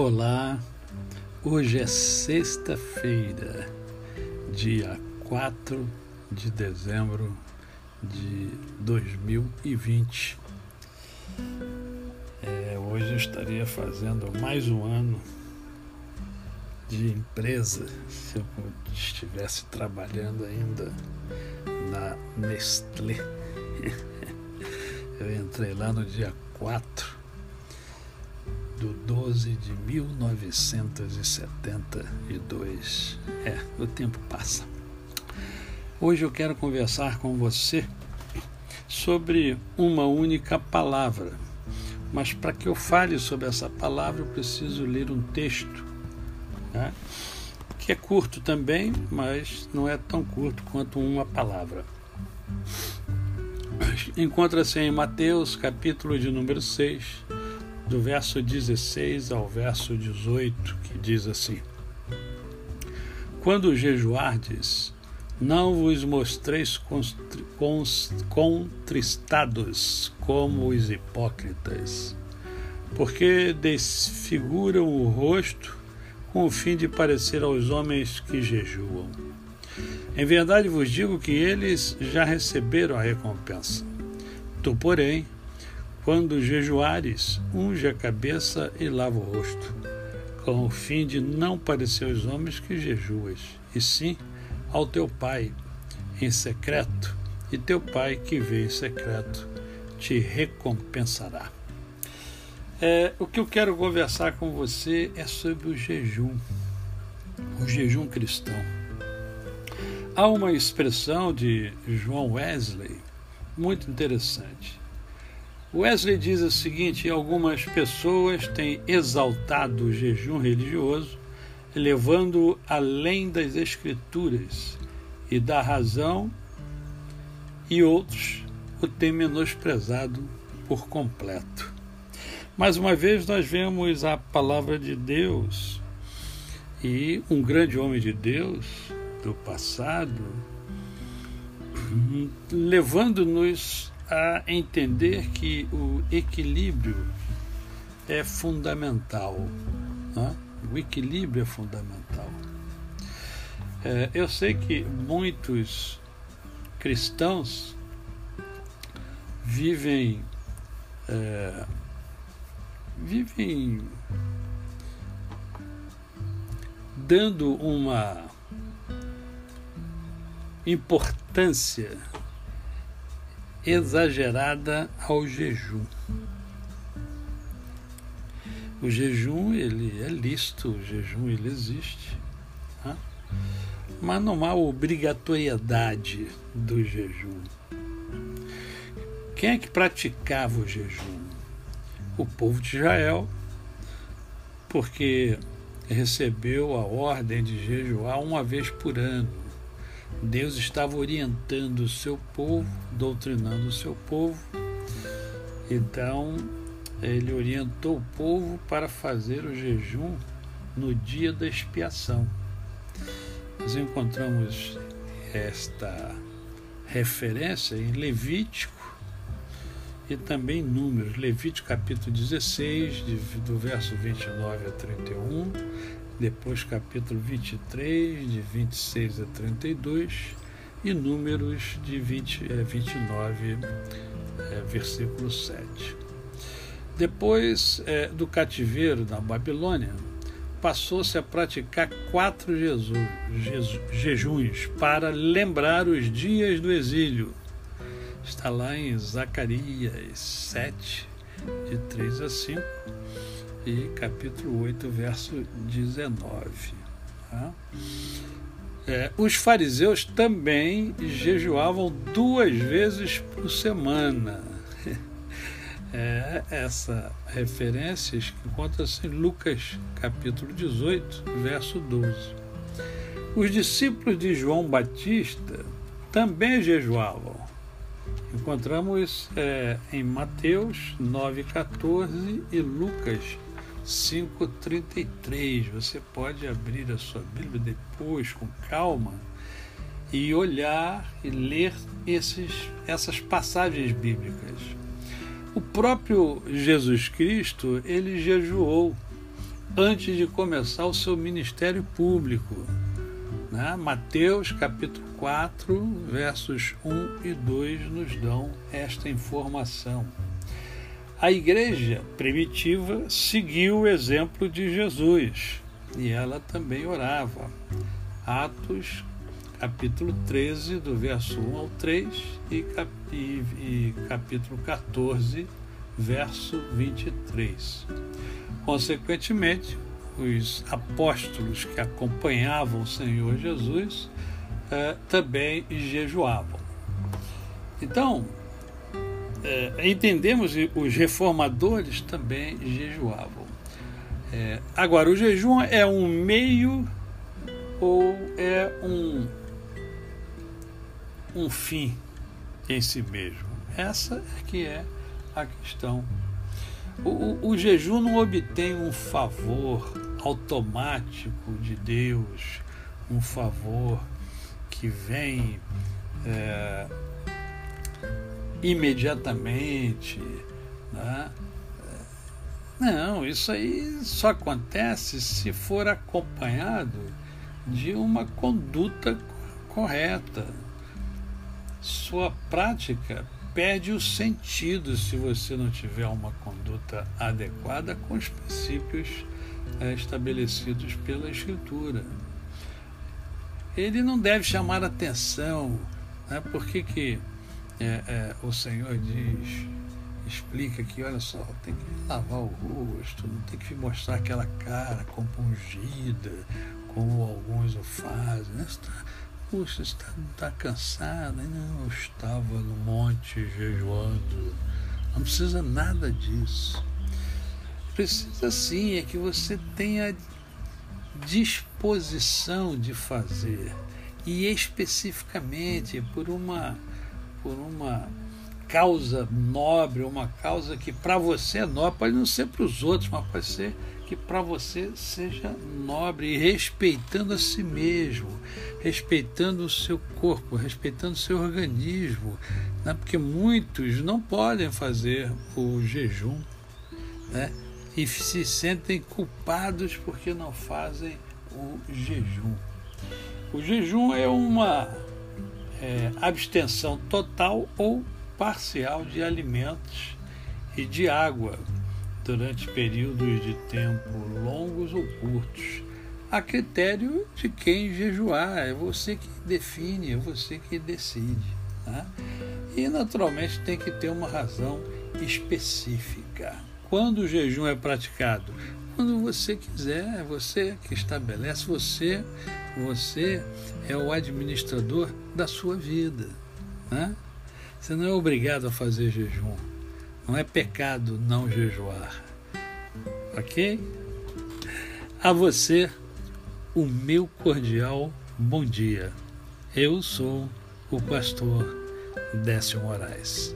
Olá, hoje é sexta-feira, dia 4 de dezembro de 2020. É, hoje eu estaria fazendo mais um ano de empresa se eu estivesse trabalhando ainda na Nestlé. Eu entrei lá no dia 4 do 12 de 1972. É, o tempo passa. Hoje eu quero conversar com você sobre uma única palavra. Mas para que eu fale sobre essa palavra, eu preciso ler um texto, né? que é curto também, mas não é tão curto quanto uma palavra. Encontra-se em Mateus, capítulo de número 6, do verso 16 ao verso 18, que diz assim: Quando jejuardes, não vos mostreis contristados como os hipócritas, porque desfiguram o rosto com o fim de parecer aos homens que jejuam. Em verdade vos digo que eles já receberam a recompensa. Tu, porém, quando jejuares, unge a cabeça e lava o rosto, com o fim de não parecer aos homens que jejuas, e sim ao teu Pai em secreto, e teu Pai que vê em secreto te recompensará. É, o que eu quero conversar com você é sobre o jejum, o jejum cristão. Há uma expressão de João Wesley muito interessante. Wesley diz o seguinte: algumas pessoas têm exaltado o jejum religioso, levando além das escrituras e da razão, e outros o têm menosprezado por completo. Mais uma vez, nós vemos a palavra de Deus e um grande homem de Deus do passado levando-nos a entender que o equilíbrio é fundamental. Né? O equilíbrio é fundamental. É, eu sei que muitos cristãos vivem é, vivem dando uma importância exagerada ao jejum. O jejum ele é lícito, o jejum ele existe, tá? mas não há obrigatoriedade do jejum. Quem é que praticava o jejum? O povo de Israel, porque recebeu a ordem de jejuar uma vez por ano Deus estava orientando o seu povo, doutrinando o seu povo. Então, ele orientou o povo para fazer o jejum no dia da expiação. Nós encontramos esta referência em Levítico e também em Números. Levítico capítulo 16, do verso 29 a 31, depois capítulo 23, de 26 a 32, e Números de 20, é, 29, é, versículo 7. Depois é, do cativeiro na Babilônia, passou-se a praticar quatro Jesus, jeju, jejuns para lembrar os dias do exílio. Está lá em Zacarias 7, de 3 a 5 e capítulo 8, verso 19. Tá? É, os fariseus também jejuavam duas vezes por semana. É, essa referência encontra-se em Lucas capítulo 18, verso 12. Os discípulos de João Batista também jejuavam. Encontramos é, em Mateus 9,14 e Lucas 5,33. Você pode abrir a sua Bíblia depois com calma e olhar e ler esses, essas passagens bíblicas. O próprio Jesus Cristo, ele jejuou antes de começar o seu ministério público. Né? Mateus capítulo 4, versos 1 e 2 nos dão esta informação. A igreja primitiva seguiu o exemplo de Jesus e ela também orava. Atos capítulo 13, do verso 1 ao 3 e, cap capítulo 14, verso 23. Consequentemente, os apóstolos que acompanhavam o Senhor Jesus eh, também jejuavam. Então, eh, entendemos que os reformadores também jejuavam. Eh, agora, o jejum é um meio ou é um, um fim em si mesmo? Essa é que é a questão. O, o, o jejum não obtém um favor automático de Deus, um favor que vem é, imediatamente. Né? Não, isso aí só acontece se for acompanhado de uma conduta correta. Sua prática perde o sentido se você não tiver uma conduta adequada com os princípios é, estabelecidos pela Escritura. Ele não deve chamar atenção. Né? Por que, que é, é, o Senhor diz, explica que, olha só, tem que lavar o rosto, não tem que mostrar aquela cara compungida, como alguns o fazem. Né? Puxa, está, está cansado? Não, eu estava no monte jejuando. Não precisa nada disso. Precisa sim, é que você tenha disposição de fazer. E especificamente por uma, por uma causa nobre, uma causa que para você é nobre, pode não ser para os outros, mas pode ser que para você seja nobre respeitando a si mesmo, respeitando o seu corpo, respeitando o seu organismo, né? porque muitos não podem fazer o jejum né? e se sentem culpados porque não fazem o jejum. O jejum é uma é, abstenção total ou parcial de alimentos e de água durante períodos de tempo longos ou curtos, a critério de quem jejuar. É você que define, é você que decide. Né? E naturalmente tem que ter uma razão específica. Quando o jejum é praticado? Quando você quiser, é você que estabelece, você, você é o administrador da sua vida. Né? Você não é obrigado a fazer jejum. Não é pecado não jejuar. Ok? A você, o meu cordial bom dia. Eu sou o pastor Décio Moraes.